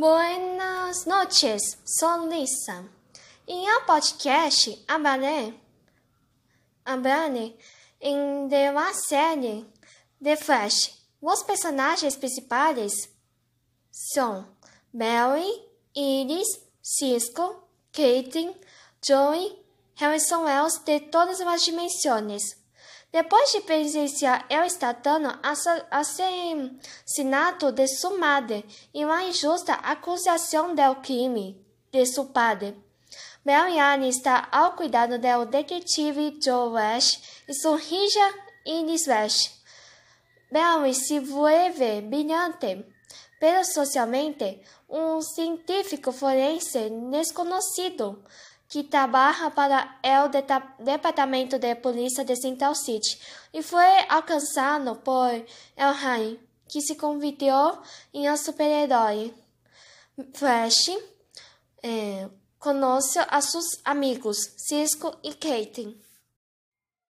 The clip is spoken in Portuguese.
Buenas noches, sou Lisa. Em um podcast hablaré, hablaré em de uma série de Flash. Os personagens principais são Barry, Iris, Cisco, Caitlin, Joey, Harrison Wells de todas as dimensões. Depois de presenciar el estatano assassinato de sua madre e uma injusta acusação del crime de seu padre, Marianne está ao cuidado do detetive Joe West e sua hija Iris West. Mary se vuelve brilhante, pero socialmente um científico forense desconhecido que trabalha para o Departamento de Polícia de Central City e foi alcançado por El que se convirtiu em um super-herói. Flash eh, conhece a seus amigos Cisco e Kate.